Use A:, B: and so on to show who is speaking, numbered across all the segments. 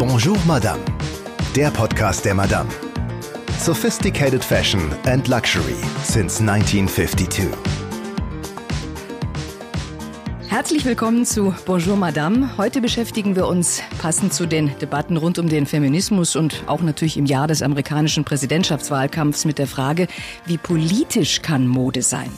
A: Bonjour Madame, der Podcast der Madame. Sophisticated Fashion and Luxury since 1952.
B: Herzlich willkommen zu Bonjour Madame. Heute beschäftigen wir uns passend zu den Debatten rund um den Feminismus und auch natürlich im Jahr des amerikanischen Präsidentschaftswahlkampfs mit der Frage, wie politisch kann Mode sein?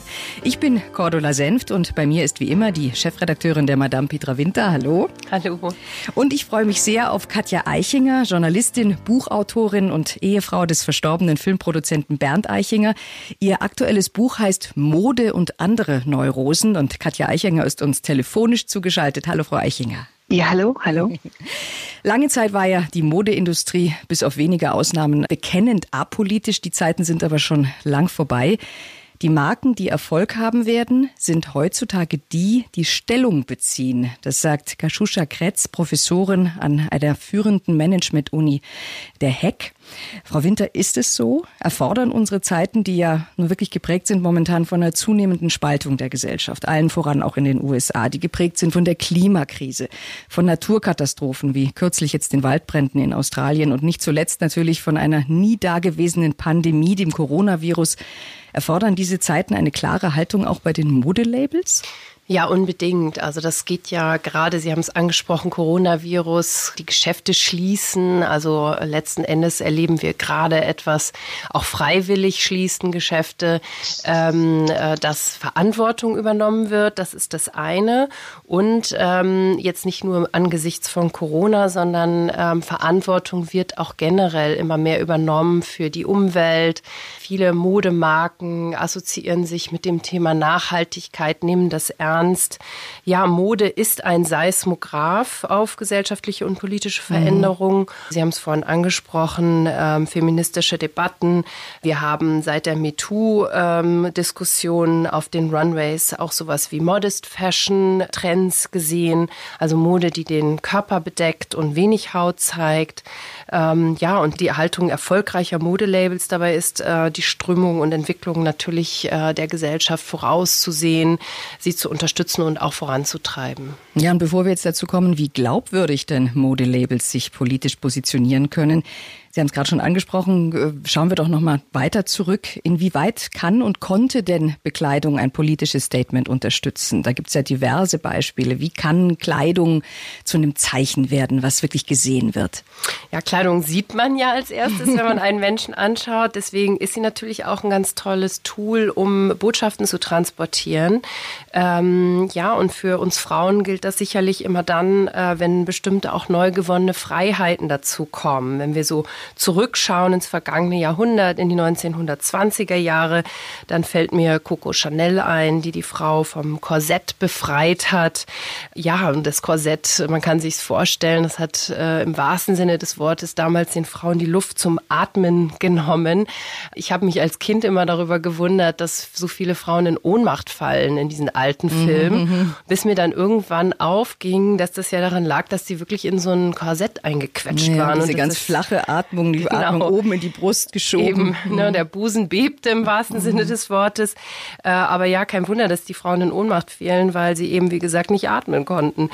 B: Ich bin Cordula Senft und bei mir ist wie immer die Chefredakteurin der Madame Petra Winter. Hallo.
C: Hallo.
B: Und ich freue mich sehr auf Katja Eichinger, Journalistin, Buchautorin und Ehefrau des verstorbenen Filmproduzenten Bernd Eichinger. Ihr aktuelles Buch heißt Mode und andere Neurosen und Katja Eichinger ist uns telefonisch zugeschaltet. Hallo, Frau Eichinger.
C: Ja, hallo, hallo.
B: Lange Zeit war ja die Modeindustrie bis auf wenige Ausnahmen bekennend apolitisch. Die Zeiten sind aber schon lang vorbei. Die Marken, die Erfolg haben werden, sind heutzutage die, die Stellung beziehen. Das sagt Kashusha Kretz, Professorin an einer führenden Management-Uni der HEC. Frau Winter, ist es so? Erfordern unsere Zeiten, die ja nun wirklich geprägt sind momentan von einer zunehmenden Spaltung der Gesellschaft, allen voran auch in den USA, die geprägt sind von der Klimakrise, von Naturkatastrophen wie kürzlich jetzt den Waldbränden in Australien und nicht zuletzt natürlich von einer nie dagewesenen Pandemie, dem Coronavirus, Erfordern diese Zeiten eine klare Haltung auch bei den Modelabels?
C: Ja, unbedingt. Also das geht ja gerade, Sie haben es angesprochen, Coronavirus, die Geschäfte schließen. Also letzten Endes erleben wir gerade etwas, auch freiwillig schließen Geschäfte, ähm, äh, dass Verantwortung übernommen wird. Das ist das eine. Und ähm, jetzt nicht nur angesichts von Corona, sondern ähm, Verantwortung wird auch generell immer mehr übernommen für die Umwelt. Viele Modemarken assoziieren sich mit dem Thema Nachhaltigkeit, nehmen das ernst. Ja, Mode ist ein Seismograph auf gesellschaftliche und politische Veränderungen. Mhm. Sie haben es vorhin angesprochen, ähm, feministische Debatten. Wir haben seit der MeToo-Diskussion ähm, auf den Runways auch sowas wie Modest Fashion Trends gesehen. Also Mode, die den Körper bedeckt und wenig Haut zeigt. Ähm, ja, und die Erhaltung erfolgreicher Modelabels dabei ist, äh, die Strömung und Entwicklung natürlich äh, der Gesellschaft vorauszusehen, sie zu unterstützen und auch voranzutreiben.
B: Ja, und bevor wir jetzt dazu kommen, wie glaubwürdig denn Modelabels sich politisch positionieren können, Sie haben es gerade schon angesprochen. Äh, schauen wir doch noch mal weiter zurück. Inwieweit kann und konnte denn Bekleidung ein politisches Statement unterstützen? Da gibt es ja diverse Beispiele. Wie kann Kleidung zu einem Zeichen werden, was wirklich gesehen wird?
C: Ja, Kleidung sieht man ja als erstes, wenn man einen Menschen anschaut. Deswegen ist sie natürlich auch ein ganz tolles Tool, um Botschaften zu transportieren. Ähm, ja, und für uns Frauen gilt das sicherlich immer dann, äh, wenn bestimmte auch neu gewonnene Freiheiten dazu kommen. Wenn wir so zurückschauen ins vergangene Jahrhundert, in die 1920er Jahre, dann fällt mir Coco Chanel ein, die die Frau vom Korsett befreit hat. Ja, und das Korsett, man kann sich vorstellen, das hat äh, im wahrsten Sinne des Wortes damals den Frauen die Luft zum Atmen genommen. Ich habe mich als Kind immer darüber gewundert, dass so viele Frauen in Ohnmacht fallen in diesen alten mhm, Filmen, mhm. bis mir dann irgendwann aufging, dass das ja daran lag, dass sie wirklich in so ein Korsett eingequetscht
B: ja,
C: waren.
B: Diese und ganz flache Atmung Atmung, die genau. Atmung oben in die Brust geschoben.
C: Eben, ne, der Busen bebte im wahrsten mhm. Sinne des Wortes. Äh, aber ja, kein Wunder, dass die Frauen in Ohnmacht fielen, weil sie eben, wie gesagt, nicht atmen konnten.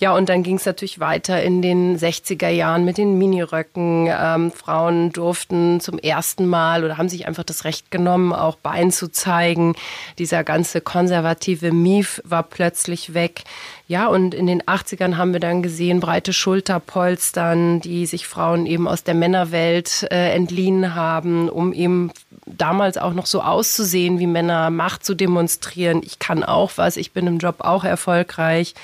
C: Ja, und dann ging es natürlich weiter in den 60er Jahren mit den Miniröcken. Ähm, Frauen durften zum ersten Mal oder haben sich einfach das Recht genommen, auch Bein zu zeigen. Dieser ganze konservative Mief war plötzlich weg. Ja, und in den 80ern haben wir dann gesehen, breite Schulterpolstern, die sich Frauen eben aus der Männerwelt äh, entliehen haben, um eben damals auch noch so auszusehen wie Männer, Macht zu demonstrieren. Ich kann auch was, ich bin im Job auch erfolgreich.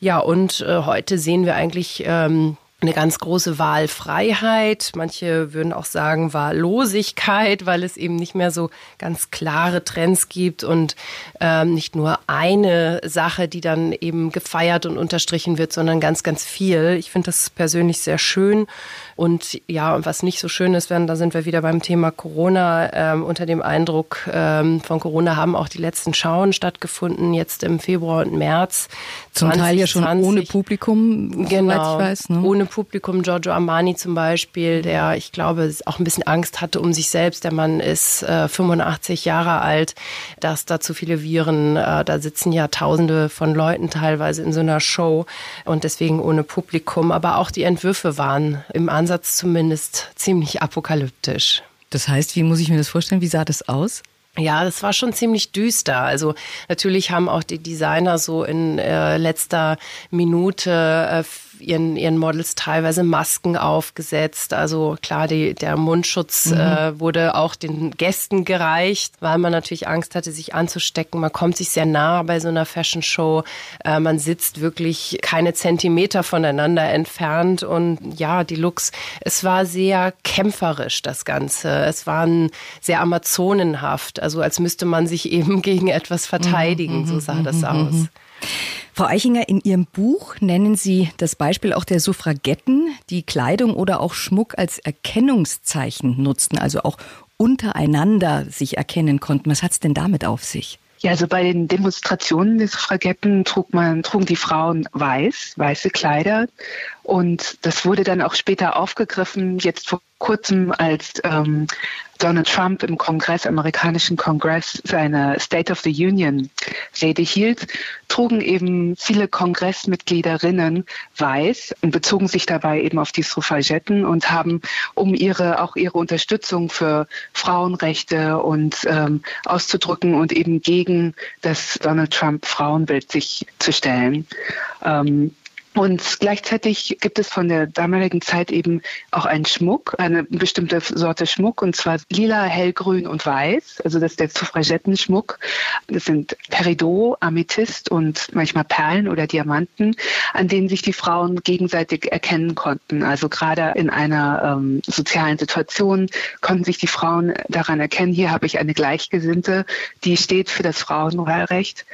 C: Ja, und äh, heute sehen wir eigentlich ähm, eine ganz große Wahlfreiheit. Manche würden auch sagen Wahllosigkeit, weil es eben nicht mehr so ganz klare Trends gibt und ähm, nicht nur eine Sache, die dann eben gefeiert und unterstrichen wird, sondern ganz, ganz viel. Ich finde das persönlich sehr schön. Und ja, und was nicht so schön ist, wenn, da sind wir wieder beim Thema Corona. Ähm, unter dem Eindruck ähm, von Corona haben auch die letzten Schauen stattgefunden, jetzt im Februar und März.
B: Zum 20, Teil ja schon ohne Publikum,
C: genau, ich weiß. Ne? Ohne Publikum, Giorgio Armani zum Beispiel, der, ich glaube, auch ein bisschen Angst hatte um sich selbst. Der Mann ist äh, 85 Jahre alt, dass da zu viele Viren, äh, da sitzen ja Tausende von Leuten teilweise in so einer Show und deswegen ohne Publikum. Aber auch die Entwürfe waren im Ansatz zumindest ziemlich apokalyptisch.
B: Das heißt, wie muss ich mir das vorstellen? Wie sah das aus?
C: Ja, das war schon ziemlich düster. Also natürlich haben auch die Designer so in äh, letzter Minute äh, ihren, ihren Models teilweise Masken aufgesetzt. Also klar, die, der Mundschutz mhm. äh, wurde auch den Gästen gereicht, weil man natürlich Angst hatte, sich anzustecken. Man kommt sich sehr nah bei so einer Fashion Show. Äh, man sitzt wirklich keine Zentimeter voneinander entfernt. Und ja, die Looks, es war sehr kämpferisch, das Ganze. Es war sehr amazonenhaft. Also als müsste man sich eben gegen etwas verteidigen. Mhm, so sah das mhm, aus.
B: Frau Eichinger, in Ihrem Buch nennen Sie das Beispiel auch der Suffragetten, die Kleidung oder auch Schmuck als Erkennungszeichen nutzten, also auch untereinander sich erkennen konnten. Was hat es denn damit auf sich?
D: Ja, also bei den Demonstrationen der Suffragetten trug man, trugen die Frauen weiß, weiße Kleider. Und das wurde dann auch später aufgegriffen, jetzt vor kurzem, als ähm, Donald Trump im Kongress, amerikanischen Kongress, seine State of the Union Rede hielt, trugen eben viele Kongressmitgliederinnen weiß und bezogen sich dabei eben auf die Suffragetten und haben, um ihre, auch ihre Unterstützung für Frauenrechte und ähm, auszudrücken und eben gegen das Donald Trump Frauenbild sich zu stellen. Ähm, und gleichzeitig gibt es von der damaligen Zeit eben auch einen Schmuck, eine bestimmte Sorte Schmuck, und zwar lila, hellgrün und weiß. Also das ist der Suffragettenschmuck. Das sind Peridot, Amethyst und manchmal Perlen oder Diamanten, an denen sich die Frauen gegenseitig erkennen konnten. Also gerade in einer ähm, sozialen Situation konnten sich die Frauen daran erkennen, hier habe ich eine Gleichgesinnte, die steht für das Frauenwahlrecht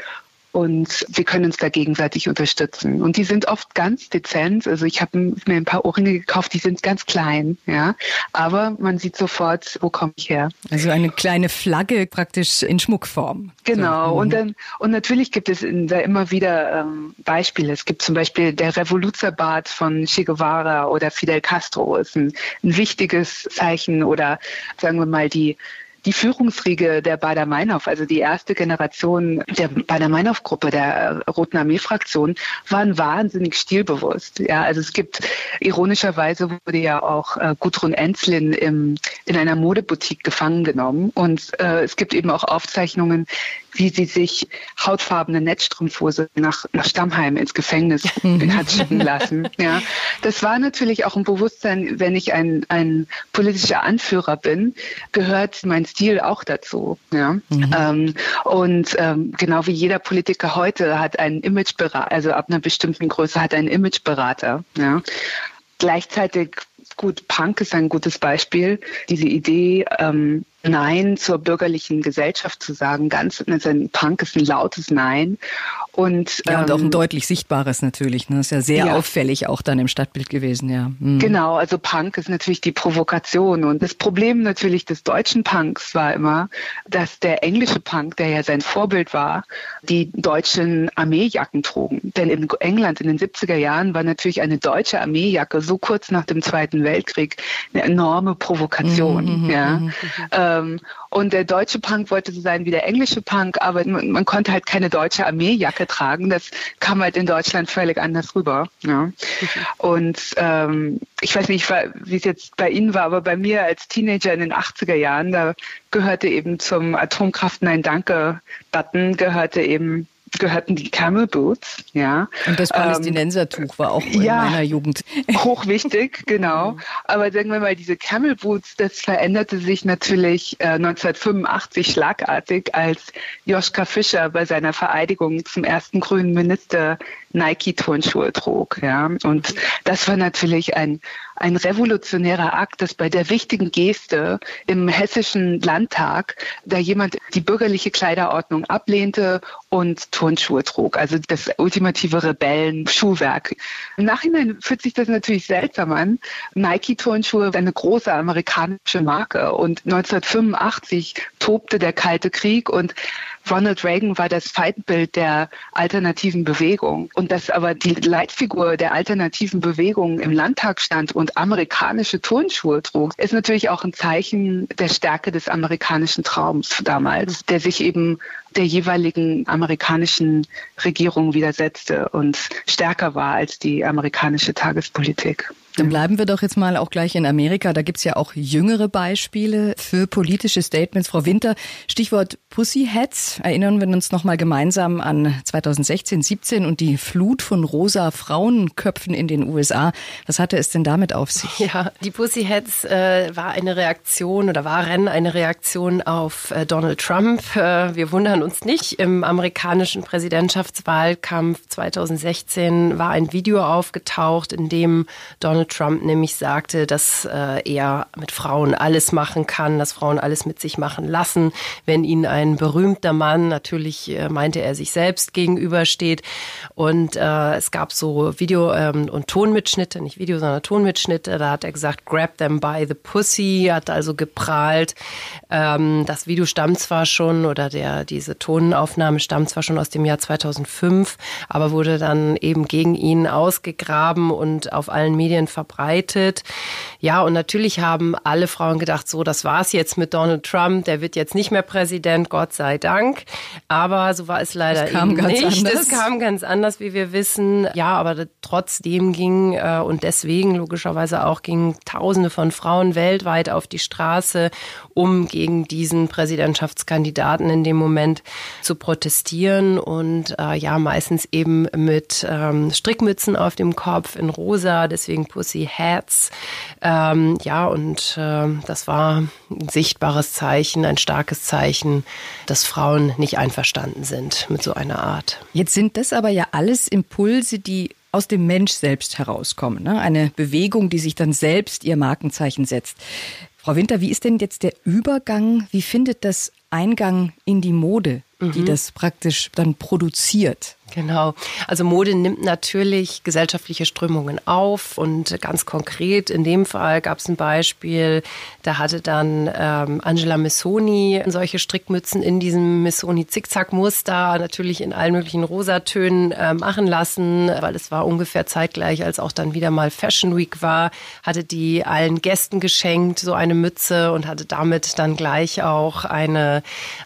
D: und wir können uns da gegenseitig unterstützen. Und die sind oft ganz dezent. Also ich habe mir ein paar Ohrringe gekauft, die sind ganz klein, ja. Aber man sieht sofort, wo komme ich her.
B: Also eine kleine Flagge praktisch in Schmuckform.
D: Genau. So. Und dann und natürlich gibt es da immer wieder ähm, Beispiele. Es gibt zum Beispiel der Revoluzerbart von Che Guevara oder Fidel Castro ist ein, ein wichtiges Zeichen oder sagen wir mal die die Führungsriege der Bader-Meinhof, also die erste Generation der Bader-Meinhof-Gruppe, der Roten Armee-Fraktion, waren wahnsinnig stilbewusst. Ja, also es gibt, ironischerweise wurde ja auch äh, Gudrun Enzlin im, in einer Modeboutique gefangen genommen und äh, es gibt eben auch Aufzeichnungen, wie sie sich hautfarbene Netzstrumpfhose nach, nach Stammheim ins Gefängnis hat schicken lassen. Ja, das war natürlich auch ein Bewusstsein, wenn ich ein, ein politischer Anführer bin, gehört mein Stil auch dazu. Ja, mhm. ähm, und ähm, genau wie jeder Politiker heute hat einen Imageberater, also ab einer bestimmten Größe hat einen Imageberater. Ja. Gleichzeitig gut, Punk ist ein gutes Beispiel. Diese Idee, ähm, Nein zur bürgerlichen Gesellschaft zu sagen. Ganz, also ein Punk ist ein lautes Nein.
B: Und, ja, und auch ein ähm, deutlich sichtbares natürlich. Ne? Das ist ja sehr ja. auffällig auch dann im Stadtbild gewesen, ja.
D: Mhm. Genau, also Punk ist natürlich die Provokation. Und das Problem natürlich des deutschen Punks war immer, dass der englische Punk, der ja sein Vorbild war, die deutschen Armeejacken trugen. Denn in England in den 70er Jahren war natürlich eine deutsche Armeejacke so kurz nach dem Zweiten Weltkrieg eine enorme Provokation. Mhm, mhm ja. Mhm, mhm. Ähm, und der deutsche Punk wollte so sein wie der englische Punk, aber man, man, konnte halt keine deutsche Armeejacke tragen. Das kam halt in Deutschland völlig anders rüber. Ja. Und ähm, ich weiß nicht, wie es jetzt bei Ihnen war, aber bei mir als Teenager in den 80er Jahren, da gehörte eben zum Atomkraft Nein Danke Button, gehörte eben gehörten die Camel Boots, ja.
B: Und das Palästinensertuch ähm, war auch in ja, meiner Jugend.
D: Hochwichtig, genau. Aber sagen wir mal, diese Camel Boots, das veränderte sich natürlich äh, 1985 schlagartig, als Joschka Fischer bei seiner Vereidigung zum ersten grünen Minister Nike-Turnschuhe trug. Ja. Und das war natürlich ein, ein revolutionärer Akt, dass bei der wichtigen Geste im hessischen Landtag da jemand die bürgerliche Kleiderordnung ablehnte und Turnschuhe trug. Also das ultimative Rebellen-Schuhwerk. Im Nachhinein fühlt sich das natürlich seltsam an. Nike-Turnschuhe eine große amerikanische Marke und 1985 tobte der Kalte Krieg und Ronald Reagan war das Feindbild der alternativen Bewegung und dass aber die Leitfigur der alternativen Bewegung im Landtag stand und amerikanische Turnschuhe trug, ist natürlich auch ein Zeichen der Stärke des amerikanischen Traums damals, der sich eben der jeweiligen amerikanischen Regierung widersetzte und stärker war als die amerikanische Tagespolitik.
B: Dann bleiben wir doch jetzt mal auch gleich in Amerika. Da gibt's ja auch jüngere Beispiele für politische Statements. Frau Winter, Stichwort Pussyheads. Erinnern wir uns nochmal gemeinsam an 2016, 17 und die Flut von rosa Frauenköpfen in den USA. Was hatte es denn damit auf sich?
C: Ja, die Pussyheads äh, war eine Reaktion oder waren eine Reaktion auf äh, Donald Trump. Äh, wir wundern uns nicht. Im amerikanischen Präsidentschaftswahlkampf 2016 war ein Video aufgetaucht, in dem Donald Donald Trump nämlich sagte, dass äh, er mit Frauen alles machen kann, dass Frauen alles mit sich machen lassen, wenn ihnen ein berühmter Mann, natürlich äh, meinte er sich selbst gegenübersteht. Und äh, es gab so Video- ähm, und Tonmitschnitte, nicht Video, sondern Tonmitschnitte. Da hat er gesagt, grab them by the pussy, hat also geprahlt. Ähm, das Video stammt zwar schon oder der, diese Tonaufnahme stammt zwar schon aus dem Jahr 2005, aber wurde dann eben gegen ihn ausgegraben und auf allen Medien verbreitet. Ja, und natürlich haben alle Frauen gedacht, so, das war's jetzt mit Donald Trump, der wird jetzt nicht mehr Präsident, Gott sei Dank. Aber so war es leider eben nicht. Anders. Es kam ganz anders, wie wir wissen. Ja, aber trotzdem ging äh, und deswegen logischerweise auch gingen Tausende von Frauen weltweit auf die Straße, um gegen diesen Präsidentschaftskandidaten in dem Moment zu protestieren und äh, ja, meistens eben mit ähm, Strickmützen auf dem Kopf in rosa, deswegen Pussy Hats. Ähm, ja, und äh, das war ein sichtbares Zeichen, ein starkes Zeichen, dass Frauen nicht einverstanden sind mit so einer Art.
B: Jetzt sind das aber ja alles Impulse, die aus dem Mensch selbst herauskommen. Ne? Eine Bewegung, die sich dann selbst ihr Markenzeichen setzt. Frau Winter, wie ist denn jetzt der Übergang? Wie findet das Eingang in die Mode, die mhm. das praktisch dann produziert?
C: Genau. Also Mode nimmt natürlich gesellschaftliche Strömungen auf und ganz konkret in dem Fall gab es ein Beispiel, da hatte dann ähm, Angela Missoni solche Strickmützen in diesem Missoni Zickzack-Muster natürlich in allen möglichen Rosatönen äh, machen lassen, weil es war ungefähr zeitgleich, als auch dann wieder mal Fashion Week war, hatte die allen Gästen geschenkt, so eine Mütze und hatte damit dann gleich auch eine,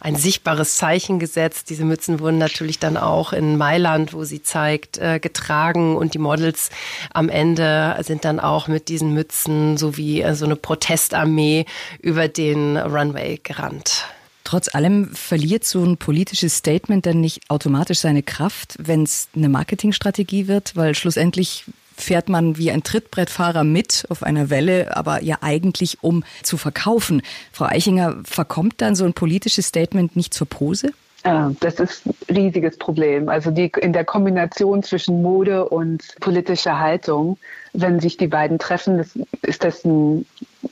C: ein sichtbares Zeichen gesetzt. Diese Mützen wurden natürlich dann auch in Mailand, wo sie zeigt, äh, getragen und die Models am Ende sind dann auch mit diesen Mützen sowie äh, so eine Protestarmee über den Runway gerannt.
B: Trotz allem verliert so ein politisches Statement dann nicht automatisch seine Kraft, wenn es eine Marketingstrategie wird, weil schlussendlich fährt man wie ein Trittbrettfahrer mit auf einer Welle, aber ja eigentlich um zu verkaufen. Frau Eichinger, verkommt dann so ein politisches Statement nicht zur Pose?
D: Das ist ein riesiges Problem. Also die, in der Kombination zwischen Mode und politischer Haltung, wenn sich die beiden treffen, das, ist das ein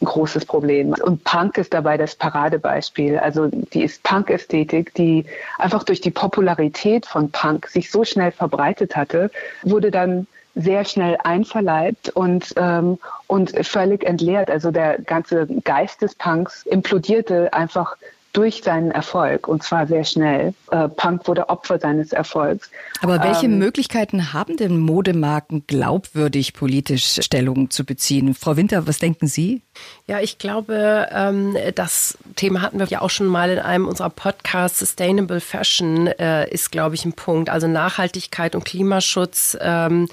D: großes Problem. Und Punk ist dabei das Paradebeispiel. Also die ist Punk-Ästhetik, die einfach durch die Popularität von Punk sich so schnell verbreitet hatte, wurde dann sehr schnell einverleibt und, ähm, und völlig entleert. Also der ganze Geist des Punks implodierte einfach durch seinen Erfolg und zwar sehr schnell. Äh, Punk wurde Opfer seines Erfolgs.
B: Aber welche ähm, Möglichkeiten haben denn Modemarken glaubwürdig politisch Stellung zu beziehen? Frau Winter, was denken Sie?
C: Ja, ich glaube, ähm, das Thema hatten wir ja auch schon mal in einem unserer Podcasts. Sustainable Fashion äh, ist, glaube ich, ein Punkt. Also Nachhaltigkeit und Klimaschutz. Ähm,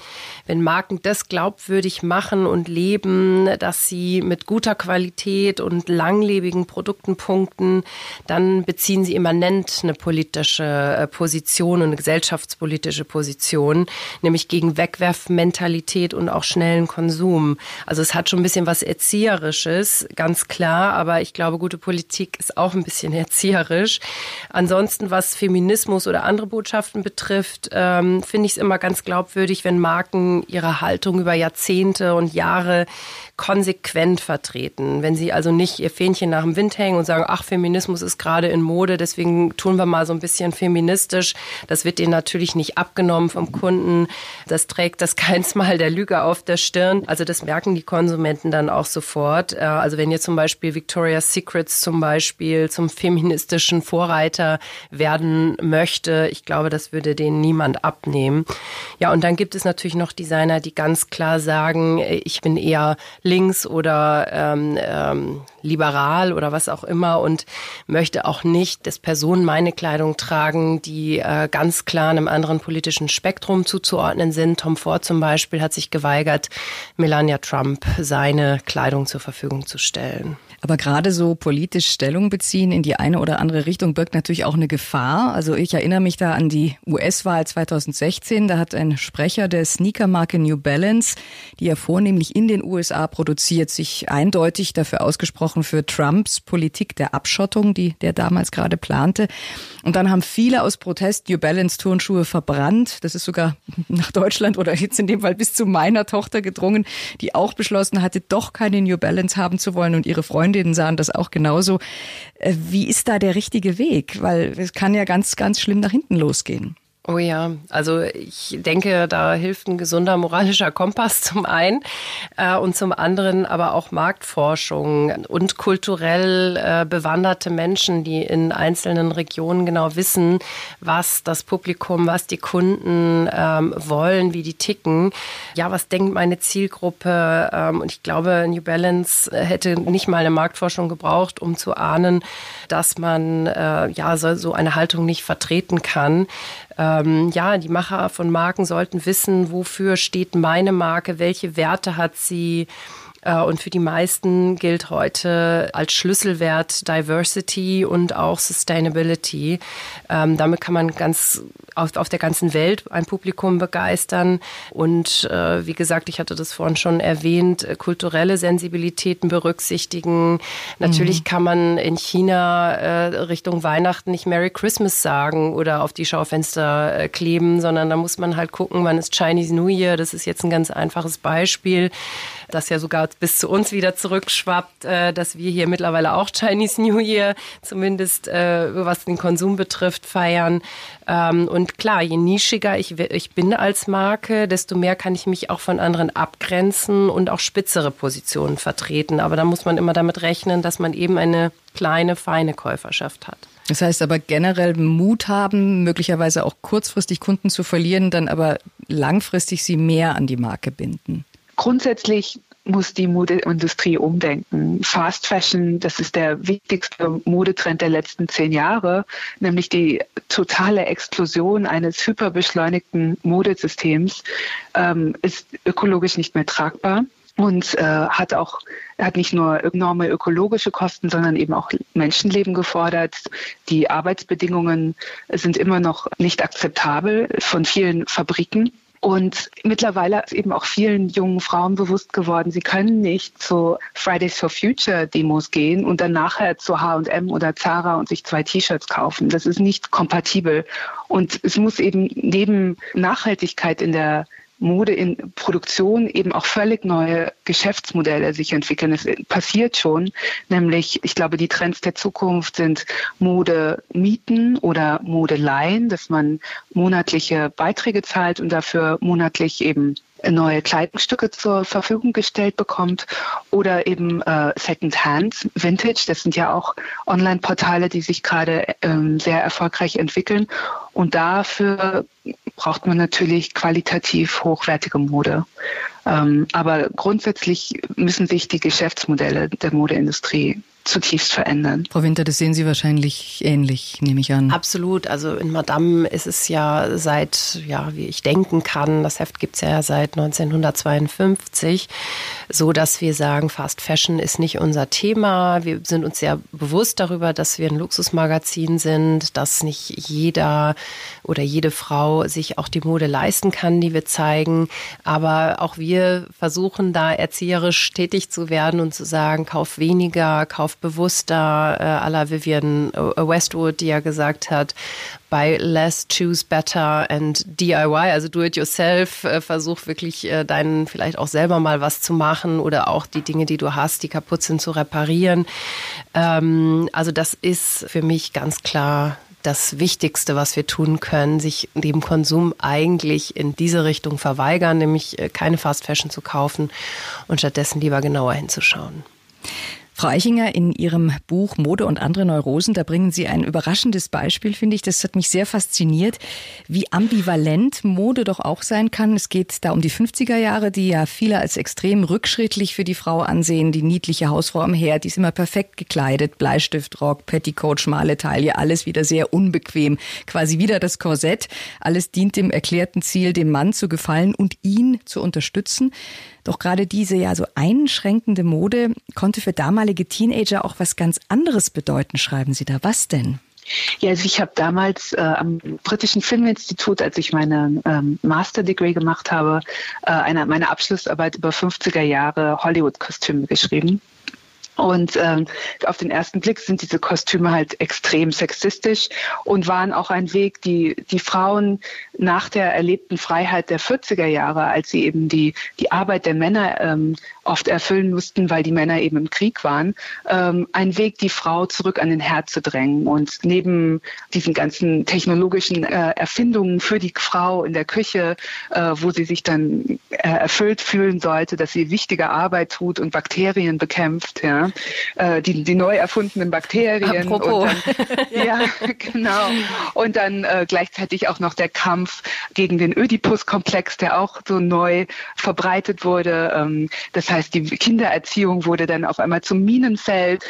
C: wenn Marken das glaubwürdig machen und leben, dass sie mit guter Qualität und langlebigen Produkten punkten, dann beziehen sie immanent eine politische äh, Position und eine gesellschaftspolitische Position, nämlich gegen Wegwerfmentalität und auch schnellen Konsum. Also es hat schon ein bisschen was Erzieherisches, ganz klar, aber ich glaube, gute Politik ist auch ein bisschen erzieherisch. Ansonsten, was Feminismus oder andere Botschaften betrifft, ähm, finde ich es immer ganz glaubwürdig, wenn Marken ihre Haltung über Jahrzehnte und Jahre konsequent vertreten. Wenn sie also nicht ihr Fähnchen nach dem Wind hängen und sagen, ach, Feminismus ist gerade in Mode, deswegen tun wir mal so ein bisschen feministisch. Das wird denen natürlich nicht abgenommen vom Kunden. Das trägt das keinsmal der Lüge auf der Stirn. Also das merken die Konsumenten dann auch sofort. Äh, also wenn ihr zum Beispiel Victoria's Secrets zum Beispiel zum feministischen Vorreiter werden möchte, ich glaube, das würde denen niemand abnehmen. Ja, und dann gibt es natürlich noch Designer, die ganz klar sagen, ich bin eher links oder ähm, ähm, liberal oder was auch immer und möchte auch nicht, dass Personen meine Kleidung tragen, die äh, ganz klar einem anderen politischen Spektrum zuzuordnen sind. Tom Ford zum Beispiel hat sich geweigert, Melania Trump seine Kleidung zur Verfügung zu stellen.
B: Aber gerade so politisch Stellung beziehen in die eine oder andere Richtung birgt natürlich auch eine Gefahr. Also ich erinnere mich da an die US-Wahl 2016. Da hat ein Sprecher der Sneakermarke New Balance, die ja vornehmlich in den USA produziert, sich eindeutig dafür ausgesprochen für Trumps Politik der Abschottung, die der damals gerade plante. Und dann haben viele aus Protest New Balance Turnschuhe verbrannt. Das ist sogar nach Deutschland oder jetzt in dem Fall bis zu meiner Tochter gedrungen, die auch beschlossen hatte, doch keine New Balance haben zu wollen und ihre Freundinnen sahen das auch genauso. Äh, wie ist da der richtige Weg? Weil es kann ja ganz, ganz schlimm nach hinten losgehen.
C: Oh ja, also ich denke, da hilft ein gesunder moralischer Kompass zum einen äh, und zum anderen aber auch Marktforschung und kulturell äh, bewanderte Menschen, die in einzelnen Regionen genau wissen, was das Publikum, was die Kunden ähm, wollen, wie die ticken. Ja, was denkt meine Zielgruppe? Ähm, und ich glaube, New Balance hätte nicht mal eine Marktforschung gebraucht, um zu ahnen, dass man äh, ja so, so eine Haltung nicht vertreten kann ähm, ja, die Macher von Marken sollten wissen, wofür steht meine Marke, welche Werte hat sie, äh, und für die meisten gilt heute als Schlüsselwert Diversity und auch Sustainability. Ähm, damit kann man ganz auf, auf der ganzen Welt ein Publikum begeistern. Und äh, wie gesagt, ich hatte das vorhin schon erwähnt, äh, kulturelle Sensibilitäten berücksichtigen. Natürlich mhm. kann man in China äh, Richtung Weihnachten nicht Merry Christmas sagen oder auf die Schaufenster äh, kleben, sondern da muss man halt gucken, wann ist Chinese New Year. Das ist jetzt ein ganz einfaches Beispiel das ja sogar bis zu uns wieder zurückschwappt, äh, dass wir hier mittlerweile auch Chinese New Year, zumindest äh, was den Konsum betrifft, feiern. Ähm, und klar, je nischiger ich, ich bin als Marke, desto mehr kann ich mich auch von anderen abgrenzen und auch spitzere Positionen vertreten. Aber da muss man immer damit rechnen, dass man eben eine kleine, feine Käuferschaft hat.
B: Das heißt aber generell Mut haben, möglicherweise auch kurzfristig Kunden zu verlieren, dann aber langfristig sie mehr an die Marke binden.
D: Grundsätzlich muss die Modeindustrie umdenken. Fast Fashion, das ist der wichtigste Modetrend der letzten zehn Jahre, nämlich die totale Explosion eines hyperbeschleunigten Modesystems, ähm, ist ökologisch nicht mehr tragbar und äh, hat auch hat nicht nur enorme ökologische Kosten, sondern eben auch Menschenleben gefordert. Die Arbeitsbedingungen sind immer noch nicht akzeptabel von vielen Fabriken. Und mittlerweile ist eben auch vielen jungen Frauen bewusst geworden, sie können nicht zu Fridays for Future Demos gehen und dann nachher zu H&M oder Zara und sich zwei T-Shirts kaufen. Das ist nicht kompatibel. Und es muss eben neben Nachhaltigkeit in der Mode in Produktion eben auch völlig neue Geschäftsmodelle sich entwickeln. Es passiert schon, nämlich ich glaube, die Trends der Zukunft sind Mode mieten oder Modeleihen, dass man monatliche Beiträge zahlt und dafür monatlich eben neue Kleidungsstücke zur Verfügung gestellt bekommt oder eben äh, Secondhand, Vintage. Das sind ja auch Online-Portale, die sich gerade ähm, sehr erfolgreich entwickeln. Und dafür braucht man natürlich qualitativ hochwertige Mode. Ähm, aber grundsätzlich müssen sich die Geschäftsmodelle der Modeindustrie zutiefst verändern.
B: Frau Winter, das sehen Sie wahrscheinlich ähnlich, nehme ich an.
C: Absolut. Also in Madame ist es ja seit, ja, wie ich denken kann, das Heft gibt es ja seit 1952, so dass wir sagen, Fast Fashion ist nicht unser Thema. Wir sind uns sehr bewusst darüber, dass wir ein Luxusmagazin sind, dass nicht jeder oder jede Frau sich auch die Mode leisten kann, die wir zeigen. Aber auch wir versuchen da erzieherisch tätig zu werden und zu sagen, kauf weniger, kauf bewusster, äh, à la Vivian Westwood, die ja gesagt hat, bei Less, Choose Better and DIY, also Do It Yourself. Äh, versuch wirklich äh, deinen vielleicht auch selber mal was zu machen oder auch die Dinge, die du hast, die kaputt sind, zu reparieren. Ähm, also das ist für mich ganz klar das Wichtigste, was wir tun können, sich dem Konsum eigentlich in diese Richtung verweigern, nämlich äh, keine Fast Fashion zu kaufen und stattdessen lieber genauer hinzuschauen.
B: Frau Eichinger, in Ihrem Buch Mode und andere Neurosen, da bringen Sie ein überraschendes Beispiel, finde ich. Das hat mich sehr fasziniert, wie ambivalent Mode doch auch sein kann. Es geht da um die 50er Jahre, die ja viele als extrem rückschrittlich für die Frau ansehen. Die niedliche Hausfrau am Herd, die ist immer perfekt gekleidet. Bleistiftrock, Petticoat, schmale Taille, alles wieder sehr unbequem. Quasi wieder das Korsett. Alles dient dem erklärten Ziel, dem Mann zu gefallen und ihn zu unterstützen. Doch gerade diese ja so einschränkende Mode konnte für damalige Teenager auch was ganz anderes bedeuten, schreiben Sie da. Was denn?
D: Ja, also ich habe damals äh, am britischen Filminstitut, als ich meine ähm, Master Degree gemacht habe, äh, eine, meine Abschlussarbeit über 50er Jahre Hollywood-Kostüme geschrieben. Und ähm, auf den ersten Blick sind diese Kostüme halt extrem sexistisch und waren auch ein Weg, die, die Frauen nach der erlebten Freiheit der 40er Jahre, als sie eben die, die Arbeit der Männer ähm, oft erfüllen mussten, weil die Männer eben im Krieg waren, ähm, ein Weg, die Frau zurück an den Herd zu drängen. Und neben diesen ganzen technologischen äh, Erfindungen für die Frau in der Küche, äh, wo sie sich dann äh, erfüllt fühlen sollte, dass sie wichtige Arbeit tut und Bakterien bekämpft, ja, äh, die, die neu erfundenen Bakterien.
B: Apropos.
D: Und dann, ja, genau. Und dann äh, gleichzeitig auch noch der Kampf gegen den Ödipus-Komplex, der auch so neu verbreitet wurde. Ähm, das heißt, heißt, die Kindererziehung wurde dann auf einmal zum Minenfeld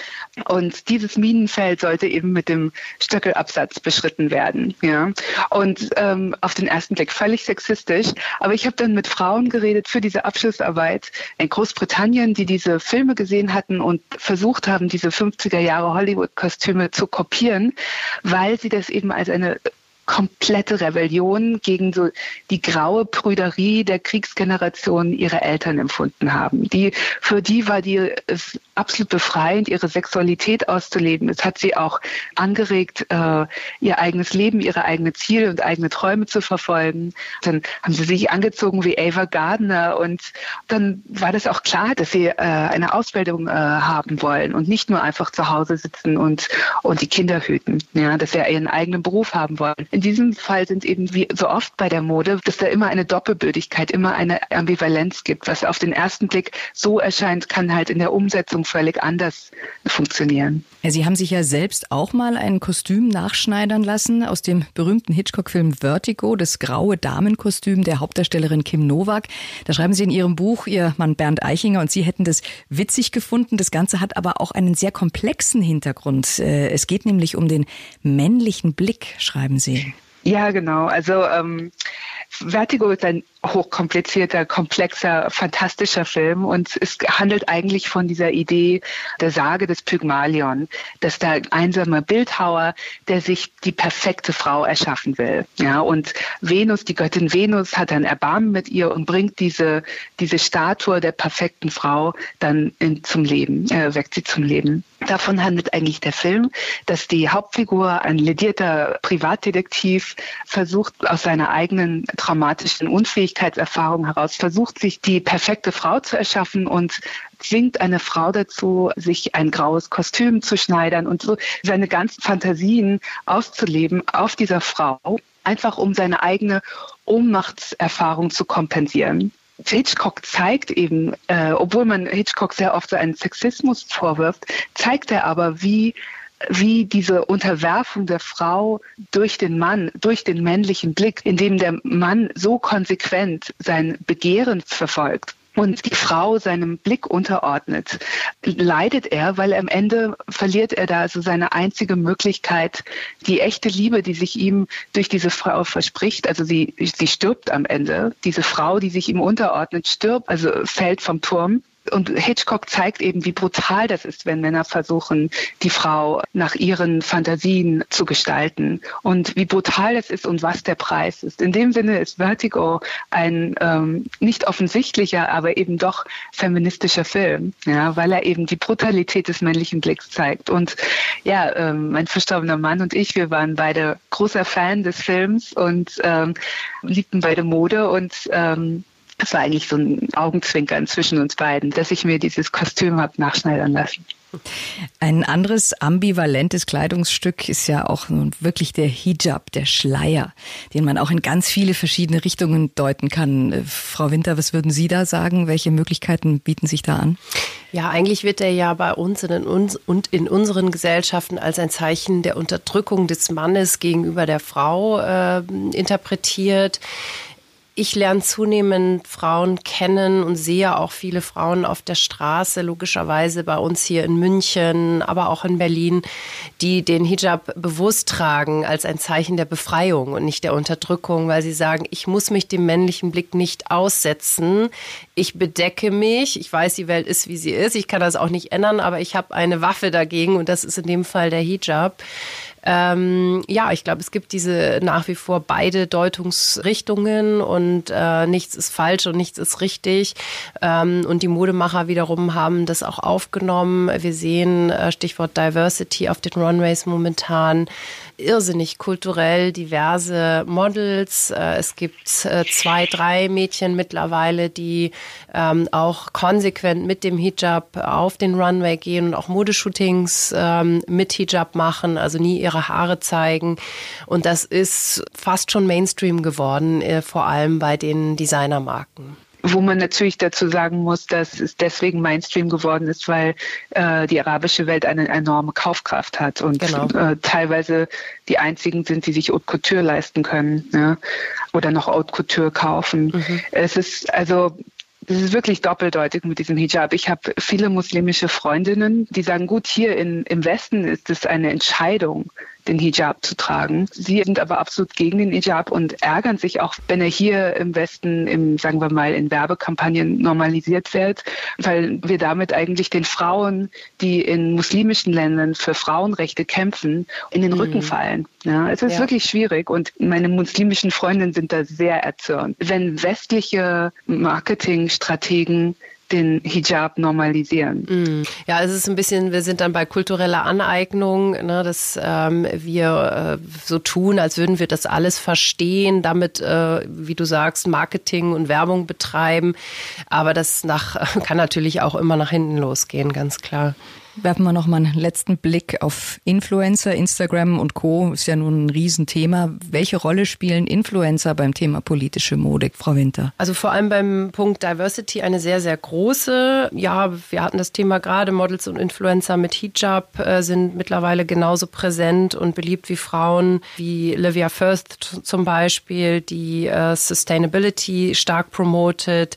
D: und dieses Minenfeld sollte eben mit dem Stöckelabsatz beschritten werden. Ja. Und ähm, auf den ersten Blick völlig sexistisch. Aber ich habe dann mit Frauen geredet für diese Abschlussarbeit in Großbritannien, die diese Filme gesehen hatten und versucht haben, diese 50er Jahre Hollywood-Kostüme zu kopieren, weil sie das eben als eine komplette Rebellion gegen so die graue Prüderie der Kriegsgeneration ihrer Eltern empfunden haben. Die, für die war die es absolut befreiend, ihre Sexualität auszuleben. Es hat sie auch angeregt, äh, ihr eigenes Leben, ihre eigene Ziele und eigene Träume zu verfolgen. Dann haben sie sich angezogen wie Ava Gardner und dann war das auch klar, dass sie äh, eine Ausbildung äh, haben wollen und nicht nur einfach zu Hause sitzen und, und die Kinder hüten, ja, dass sie ihren eigenen Beruf haben wollen. In diesem Fall sind eben wie so oft bei der Mode, dass da immer eine Doppelbödigkeit, immer eine Ambivalenz gibt. Was auf den ersten Blick so erscheint, kann halt in der Umsetzung völlig anders funktionieren.
B: Sie haben sich ja selbst auch mal ein Kostüm nachschneidern lassen aus dem berühmten Hitchcock-Film Vertigo, das graue Damenkostüm der Hauptdarstellerin Kim Novak. Da schreiben Sie in Ihrem Buch, Ihr Mann Bernd Eichinger und Sie hätten das witzig gefunden. Das Ganze hat aber auch einen sehr komplexen Hintergrund. Äh, es geht nämlich um den männlichen Blick, schreiben Sie.
D: Ja, genau. Also ähm, Vertigo ist ein hochkomplizierter, komplexer, fantastischer Film und es handelt eigentlich von dieser Idee der Sage des Pygmalion, dass da ein einsamer Bildhauer, der sich die perfekte Frau erschaffen will. Ja, und Venus, die Göttin Venus, hat ein Erbarmen mit ihr und bringt diese, diese Statue der perfekten Frau dann in, zum Leben, äh, weckt sie zum Leben. Davon handelt eigentlich der Film, dass die Hauptfigur, ein ledierter Privatdetektiv, versucht aus seiner eigenen traumatischen Unfähigkeitserfahrung heraus, versucht sich die perfekte Frau zu erschaffen und zwingt eine Frau dazu, sich ein graues Kostüm zu schneidern und so seine ganzen Fantasien auszuleben auf dieser Frau, einfach um seine eigene Ohnmachtserfahrung zu kompensieren. Hitchcock zeigt eben, äh, obwohl man Hitchcock sehr oft so einen Sexismus vorwirft, zeigt er aber, wie wie diese Unterwerfung der Frau durch den Mann, durch den männlichen Blick, in dem der Mann so konsequent sein Begehren verfolgt, und die Frau seinem Blick unterordnet, leidet er, weil am Ende verliert er da so seine einzige Möglichkeit, die echte Liebe, die sich ihm durch diese Frau verspricht. Also sie, sie stirbt am Ende. Diese Frau, die sich ihm unterordnet, stirbt, also fällt vom Turm. Und Hitchcock zeigt eben, wie brutal das ist, wenn Männer versuchen, die Frau nach ihren Fantasien zu gestalten und wie brutal das ist und was der Preis ist. In dem Sinne ist Vertigo ein ähm, nicht offensichtlicher, aber eben doch feministischer Film, ja, weil er eben die Brutalität des männlichen Blicks zeigt. Und ja, ähm, mein verstorbener Mann und ich, wir waren beide großer Fan des Films und ähm, liebten beide Mode und ähm, es war eigentlich so ein Augenzwinkern zwischen uns beiden, dass ich mir dieses Kostüm habe nachschneidern lassen.
B: Ein anderes ambivalentes Kleidungsstück ist ja auch nun wirklich der Hijab, der Schleier, den man auch in ganz viele verschiedene Richtungen deuten kann. Äh, Frau Winter, was würden Sie da sagen? Welche Möglichkeiten bieten sich da an?
C: Ja, eigentlich wird er ja bei uns und in, uns und in unseren Gesellschaften als ein Zeichen der Unterdrückung des Mannes gegenüber der Frau äh, interpretiert ich lerne zunehmend Frauen kennen und sehe auch viele Frauen auf der Straße, logischerweise bei uns hier in München, aber auch in Berlin, die den Hijab bewusst tragen als ein Zeichen der Befreiung und nicht der Unterdrückung, weil sie sagen, ich muss mich dem männlichen Blick nicht aussetzen. Ich bedecke mich. Ich weiß, die Welt ist, wie sie ist. Ich kann das auch nicht ändern, aber ich habe eine Waffe dagegen und das ist in dem Fall der Hijab. Ähm, ja, ich glaube, es gibt diese nach wie vor beide Deutungsrichtungen und äh, nichts ist falsch und nichts ist richtig. Ähm, und die Modemacher wiederum haben das auch aufgenommen. Wir sehen äh, Stichwort Diversity auf den Runways momentan irrsinnig kulturell diverse Models. Äh, es gibt äh, zwei, drei Mädchen mittlerweile, die ähm, auch konsequent mit dem Hijab auf den Runway gehen und auch Modeshootings ähm, mit Hijab machen, also nie ihre Haare zeigen. Und das ist fast schon Mainstream geworden, äh, vor allem bei den Designermarken
D: wo man natürlich dazu sagen muss, dass es deswegen Mainstream geworden ist, weil äh, die arabische Welt eine enorme Kaufkraft hat und genau. äh, teilweise die einzigen sind, die sich Haute Couture leisten können ja, oder noch Haute Couture kaufen. Mhm. Es ist also das ist wirklich doppeldeutig mit diesem Hijab. Ich habe viele muslimische Freundinnen, die sagen, gut, hier in, im Westen ist es eine Entscheidung, den Hijab zu tragen. Sie sind aber absolut gegen den Hijab und ärgern sich auch, wenn er hier im Westen, im, sagen wir mal, in Werbekampagnen normalisiert wird, weil wir damit eigentlich den Frauen, die in muslimischen Ländern für Frauenrechte kämpfen, in den mhm. Rücken fallen. Ja, es ist ja. wirklich schwierig und meine muslimischen Freundinnen sind da sehr erzürnt. Wenn westliche Marketingstrategen den Hijab normalisieren.
C: Mm. Ja, es ist ein bisschen, wir sind dann bei kultureller Aneignung, ne, dass ähm, wir äh, so tun, als würden wir das alles verstehen, damit, äh, wie du sagst, Marketing und Werbung betreiben. Aber das nach, kann natürlich auch immer nach hinten losgehen, ganz klar.
B: Werfen wir noch mal einen letzten Blick auf Influencer. Instagram und Co. ist ja nun ein Riesenthema. Welche Rolle spielen Influencer beim Thema politische Mode, Frau Winter?
C: Also vor allem beim Punkt Diversity eine sehr, sehr große. Ja, wir hatten das Thema gerade, Models und Influencer mit Hijab äh, sind mittlerweile genauso präsent und beliebt wie Frauen, wie Livia Firth zum Beispiel, die äh, Sustainability stark promotet.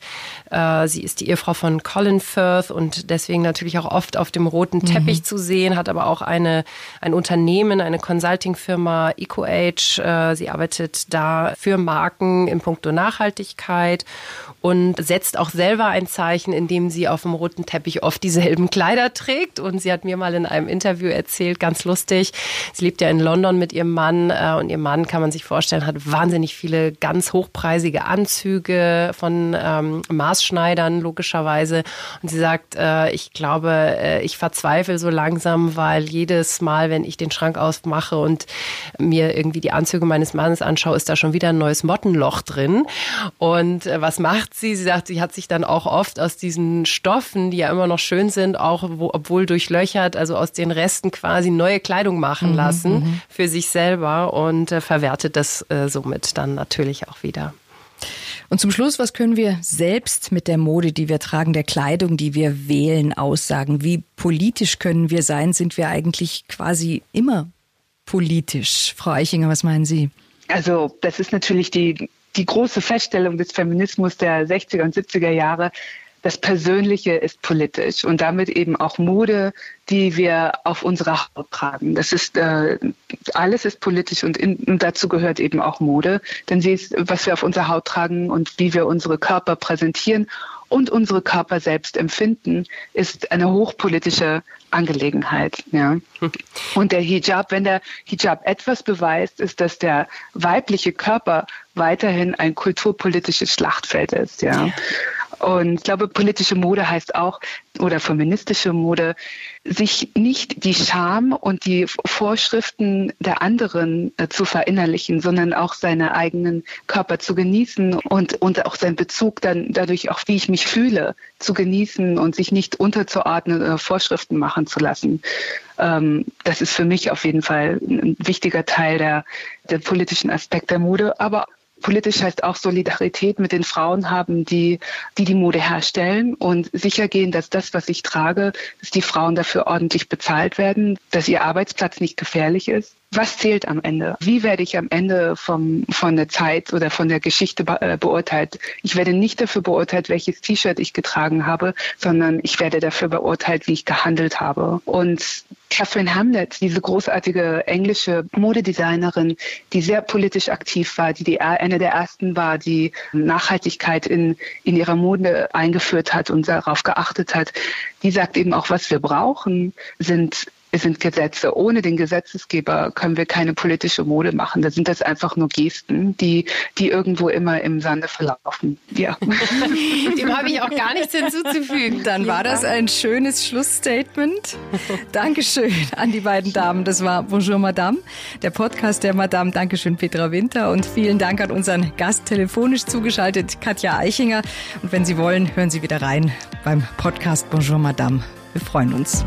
C: Äh, sie ist die Ehefrau von Colin Firth und deswegen natürlich auch oft auf dem roten Teppich mhm. zu sehen, hat aber auch eine, ein Unternehmen, eine Consulting-Firma EcoAge. Äh, sie arbeitet da für Marken in puncto Nachhaltigkeit und setzt auch selber ein Zeichen, indem sie auf dem roten Teppich oft dieselben Kleider trägt. Und sie hat mir mal in einem Interview erzählt, ganz lustig, sie lebt ja in London mit ihrem Mann äh, und ihr Mann, kann man sich vorstellen, hat wahnsinnig viele ganz hochpreisige Anzüge von ähm, Maßschneidern, logischerweise. Und sie sagt, äh, ich glaube, äh, ich verzweifle so langsam, weil jedes Mal, wenn ich den Schrank aufmache und mir irgendwie die Anzüge meines Mannes anschaue, ist da schon wieder ein neues Mottenloch drin. Und äh, was macht sie, sie sagt, sie hat sich dann auch oft aus diesen Stoffen, die ja immer noch schön sind, auch wo, obwohl durchlöchert, also aus den Resten quasi neue Kleidung machen mhm, lassen mhm, für sich selber und äh, verwertet das äh, somit dann natürlich auch wieder.
B: Und zum Schluss, was können wir selbst mit der Mode, die wir tragen, der Kleidung, die wir wählen, aussagen? Wie politisch können wir sein? Sind wir eigentlich quasi immer politisch? Frau Eichinger, was meinen Sie?
D: Also das ist natürlich die die große Feststellung des Feminismus der 60er und 70er Jahre, das Persönliche ist politisch und damit eben auch Mode, die wir auf unserer Haut tragen. Das ist äh, alles ist politisch und, in, und dazu gehört eben auch Mode, denn sie ist, was wir auf unserer Haut tragen und wie wir unsere Körper präsentieren und unsere Körper selbst empfinden, ist eine hochpolitische Angelegenheit. Ja. Und der Hijab, wenn der Hijab etwas beweist, ist, dass der weibliche Körper weiterhin ein kulturpolitisches Schlachtfeld ist. Ja. Und ich glaube, politische Mode heißt auch, oder feministische Mode, sich nicht die Scham und die Vorschriften der anderen äh, zu verinnerlichen, sondern auch seine eigenen Körper zu genießen und, und auch seinen Bezug dann dadurch auch, wie ich mich fühle, zu genießen und sich nicht unterzuordnen oder Vorschriften machen zu lassen. Ähm, das ist für mich auf jeden Fall ein wichtiger Teil der, der politischen Aspekt der Mode, aber Politisch heißt auch Solidarität mit den Frauen haben, die, die die Mode herstellen und sicher gehen, dass das, was ich trage, dass die Frauen dafür ordentlich bezahlt werden, dass ihr Arbeitsplatz nicht gefährlich ist was zählt am Ende? Wie werde ich am Ende vom, von der Zeit oder von der Geschichte be äh, beurteilt? Ich werde nicht dafür beurteilt, welches T-Shirt ich getragen habe, sondern ich werde dafür beurteilt, wie ich gehandelt habe. Und Catherine Hamlet, diese großartige englische Modedesignerin, die sehr politisch aktiv war, die, die eine der ersten war, die Nachhaltigkeit in, in ihrer Mode eingeführt hat und darauf geachtet hat, die sagt eben auch, was wir brauchen, sind es sind Gesetze. Ohne den Gesetzesgeber können wir keine politische Mode machen. Da sind das einfach nur Gesten, die, die irgendwo immer im Sande verlaufen. Ja.
B: Dem habe ich auch gar nichts hinzuzufügen. Dann war das ein schönes Schlussstatement. Dankeschön an die beiden Damen. Das war Bonjour Madame, der Podcast der Madame. Dankeschön Petra Winter und vielen Dank an unseren Gast telefonisch zugeschaltet, Katja Eichinger. Und wenn Sie wollen, hören Sie wieder rein beim Podcast Bonjour Madame. Wir freuen uns.